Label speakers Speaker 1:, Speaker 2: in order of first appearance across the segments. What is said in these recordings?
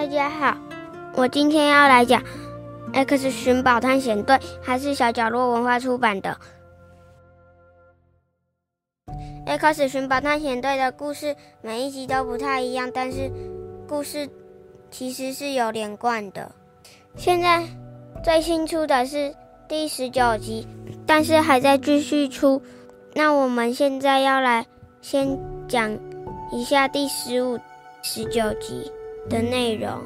Speaker 1: 大家好，我今天要来讲《X 寻宝探险队》，还是小角落文化出版的《X 寻宝探险队》的故事，每一集都不太一样，但是故事其实是有连贯的。现在最新出的是第十九集，但是还在继续出。那我们现在要来先讲一下第十五、十九集的内容。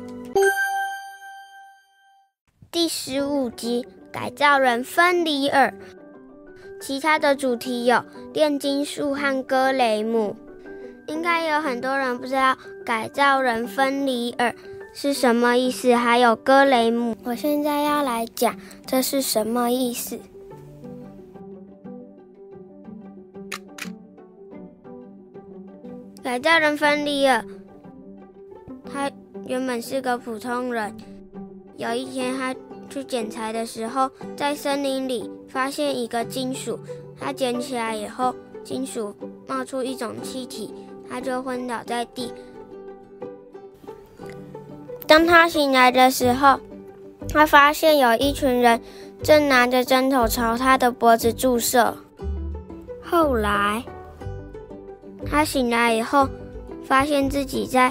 Speaker 1: 第十五集改造人芬里尔，其他的主题有炼金术和格雷姆。应该有很多人不知道改造人芬里尔是什么意思，还有格雷姆。我现在要来讲这是什么意思。改造人芬里尔，原本是个普通人。有一天，他去捡柴的时候，在森林里发现一个金属。他捡起来以后，金属冒出一种气体，他就昏倒在地。当他醒来的时候，他发现有一群人正拿着针头朝他的脖子注射。后来。他醒来以后，发现自己在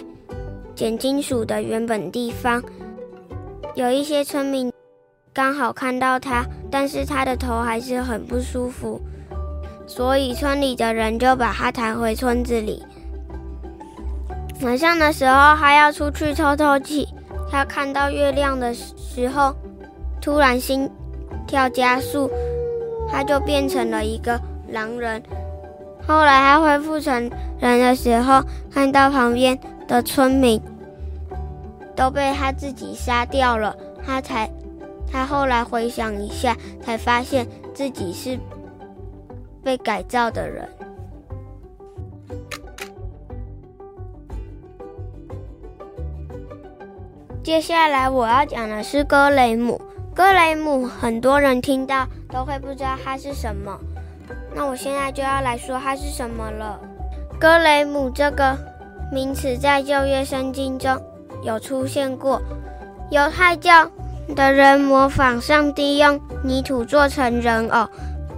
Speaker 1: 捡金属的原本地方。有一些村民刚好看到他，但是他的头还是很不舒服，所以村里的人就把他抬回村子里。晚上的时候，他要出去透透气。他看到月亮的时候，突然心跳加速，他就变成了一个狼人。后来他恢复成人的时候，看到旁边的村民都被他自己杀掉了，他才他后来回想一下，才发现自己是被改造的人。接下来我要讲的是格雷姆。格雷姆很多人听到都会不知道他是什么。那我现在就要来说他是什么了。格雷姆这个名词在旧约圣经中有出现过。犹太教的人模仿上帝用泥土做成人偶，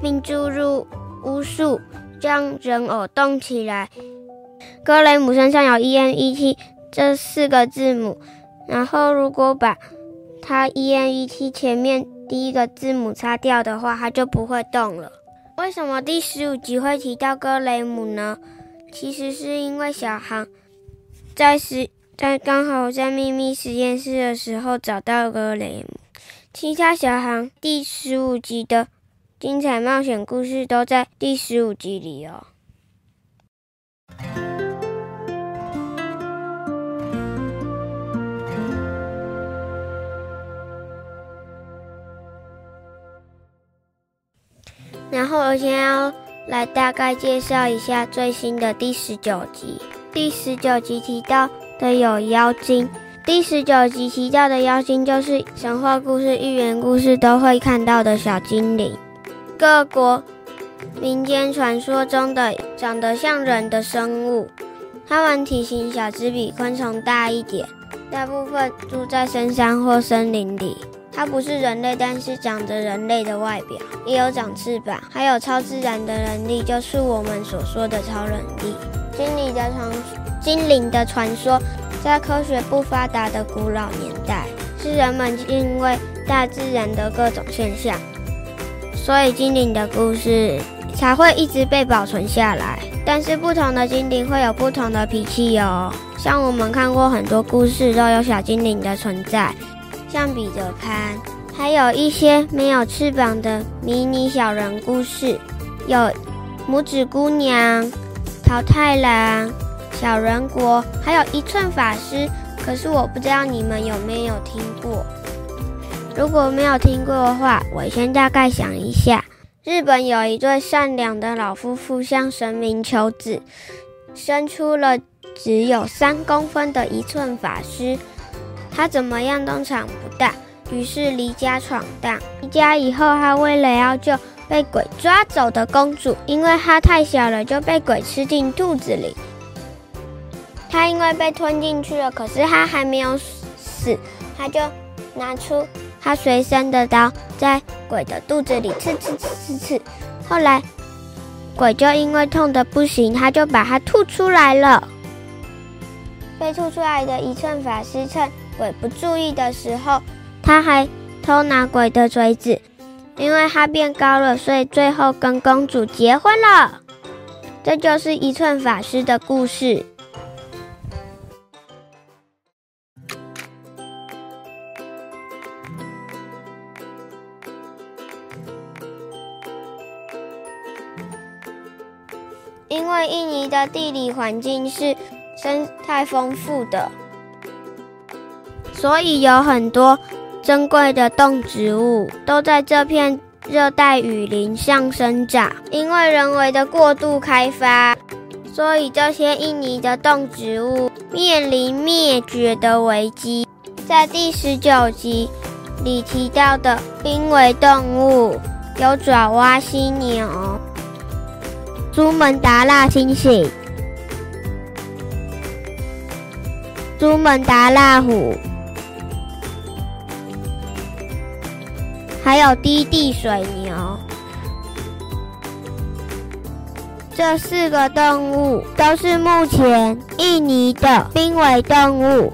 Speaker 1: 并注入巫术，将人偶动起来。哥雷姆身上有 E N E T 这四个字母，然后如果把它 E N E T 前面第一个字母擦掉的话，它就不会动了。为什么第十五集会提到哥雷姆呢？其实是因为小航在实在刚好在秘密实验室的时候找到哥雷姆。其他小航第十五集的精彩冒险故事都在第十五集里哦。然后我先要来大概介绍一下最新的第十九集。第十九集提到的有妖精。第十九集提到的妖精就是神话故事、寓言故事都会看到的小精灵。各国民间传说中的长得像人的生物，它们体型小，只比昆虫大一点。大部分住在深山或森林里。它不是人类，但是长着人类的外表，也有长翅膀，还有超自然的能力，就是我们所说的超能力。精灵的传精灵的传说，在科学不发达的古老年代，是人们因为大自然的各种现象，所以精灵的故事才会一直被保存下来。但是不同的精灵会有不同的脾气哦，像我们看过很多故事都有小精灵的存在。像彼得潘，还有一些没有翅膀的迷你小人故事，有拇指姑娘、桃太郎、小人国，还有一寸法师。可是我不知道你们有没有听过。如果没有听过的话，我先大概想一下。日本有一对善良的老夫妇向神明求子，生出了只有三公分的一寸法师。他怎么样都长不大，于是离家闯荡。离家以后，他为了要救被鬼抓走的公主，因为她太小了，就被鬼吃进肚子里。她因为被吞进去了，可是她还没有死，她就拿出她随身的刀，在鬼的肚子里刺刺刺刺刺。后来鬼就因为痛的不行，他就把它吐出来了。被吐出来的一寸法师趁鬼不注意的时候，他还偷拿鬼的锤子，因为他变高了，所以最后跟公主结婚了。这就是一寸法师的故事。因为印尼的地理环境是生态丰富的，所以有很多珍贵的动植物都在这片热带雨林上生长。因为人为的过度开发，所以这些印尼的动植物面临灭绝的危机。在第十九集里提到的濒危动物有爪哇犀牛。朱门达腊猩猩、朱门达腊虎，还有低地水牛，这四个动物都是目前印尼的濒危动物。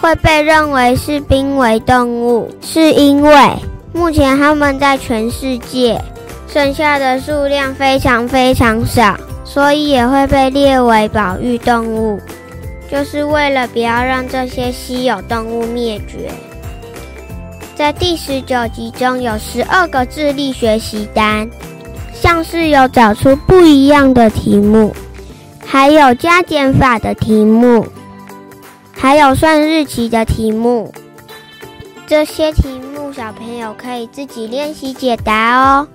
Speaker 1: 会被认为是濒危动物，是因为目前它们在全世界。剩下的数量非常非常少，所以也会被列为保育动物，就是为了不要让这些稀有动物灭绝。在第十九集中有十二个智力学习单，像是有找出不一样的题目，还有加减法的题目，还有算日期的题目。这些题目小朋友可以自己练习解答哦。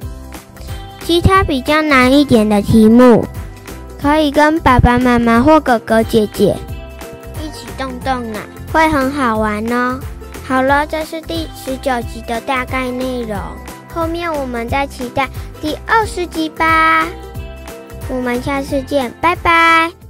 Speaker 1: 其他比较难一点的题目，可以跟爸爸妈妈或哥哥姐姐一起动动脑，会很好玩哦。好了，这是第十九集的大概内容，后面我们再期待第二十集吧。我们下次见，拜拜。